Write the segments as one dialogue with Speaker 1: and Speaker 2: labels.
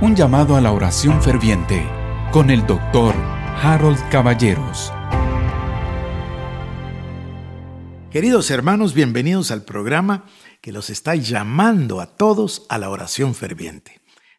Speaker 1: Un llamado a la oración ferviente con el doctor Harold Caballeros.
Speaker 2: Queridos hermanos, bienvenidos al programa que los está llamando a todos a la oración ferviente.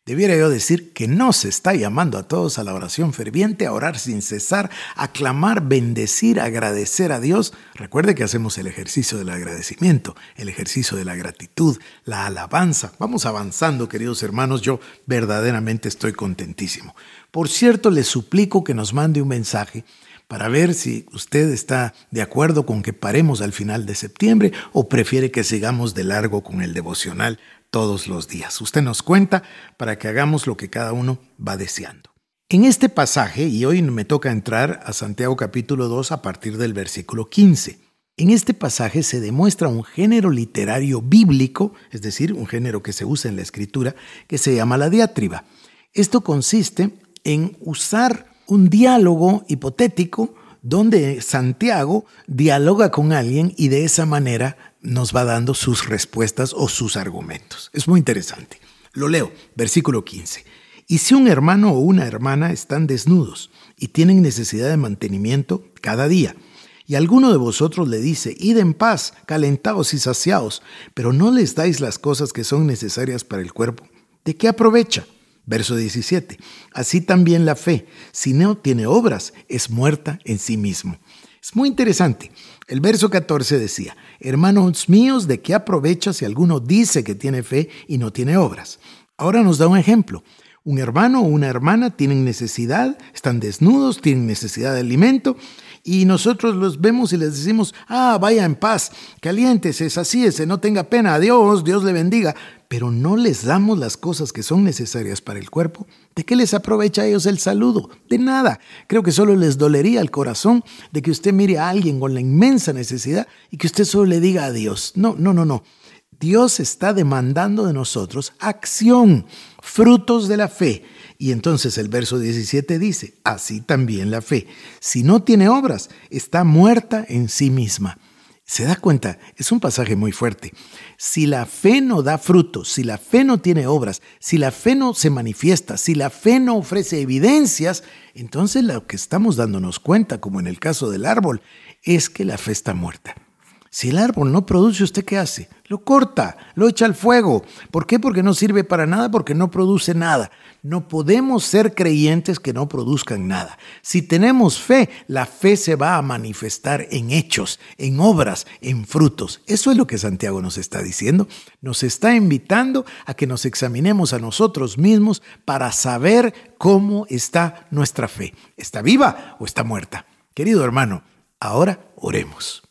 Speaker 2: Debiera yo decir que no se está llamando a todos a la oración ferviente, a orar sin cesar, a clamar, bendecir, agradecer a Dios. Recuerde que hacemos el ejercicio del agradecimiento, el ejercicio de la gratitud, la alabanza. Vamos avanzando, queridos hermanos, yo verdaderamente estoy contentísimo. Por cierto, les suplico que nos mande un mensaje para ver si usted está de acuerdo con que paremos al final de septiembre o prefiere que sigamos de largo con el devocional todos los días. Usted nos cuenta para que hagamos lo que cada uno va deseando. En este pasaje, y hoy me toca entrar a Santiago capítulo 2 a partir del versículo 15, en este pasaje se demuestra un género literario bíblico, es decir, un género que se usa en la escritura, que se llama la diatriba. Esto consiste en usar un diálogo hipotético donde Santiago dialoga con alguien y de esa manera nos va dando sus respuestas o sus argumentos. Es muy interesante. Lo leo, versículo 15. Y si un hermano o una hermana están desnudos y tienen necesidad de mantenimiento cada día, y alguno de vosotros le dice, id en paz, calentados y saciados, pero no les dais las cosas que son necesarias para el cuerpo, ¿de qué aprovecha? Verso 17. Así también la fe, si no tiene obras, es muerta en sí mismo. Es muy interesante. El verso 14 decía, hermanos míos, ¿de qué aprovecha si alguno dice que tiene fe y no tiene obras? Ahora nos da un ejemplo. Un hermano o una hermana tienen necesidad, están desnudos, tienen necesidad de alimento y nosotros los vemos y les decimos, ah, vaya en paz, caliéntese, sacíese, no tenga pena, adiós, Dios le bendiga, pero no les damos las cosas que son necesarias para el cuerpo, ¿de qué les aprovecha a ellos el saludo? De nada. Creo que solo les dolería el corazón de que usted mire a alguien con la inmensa necesidad y que usted solo le diga adiós. No, no, no, no. Dios está demandando de nosotros acción, frutos de la fe. Y entonces el verso 17 dice, así también la fe, si no tiene obras, está muerta en sí misma. ¿Se da cuenta? Es un pasaje muy fuerte. Si la fe no da frutos, si la fe no tiene obras, si la fe no se manifiesta, si la fe no ofrece evidencias, entonces lo que estamos dándonos cuenta, como en el caso del árbol, es que la fe está muerta. Si el árbol no produce, ¿usted qué hace? Lo corta, lo echa al fuego. ¿Por qué? Porque no sirve para nada, porque no produce nada. No podemos ser creyentes que no produzcan nada. Si tenemos fe, la fe se va a manifestar en hechos, en obras, en frutos. Eso es lo que Santiago nos está diciendo. Nos está invitando a que nos examinemos a nosotros mismos para saber cómo está nuestra fe. ¿Está viva o está muerta? Querido hermano, ahora oremos.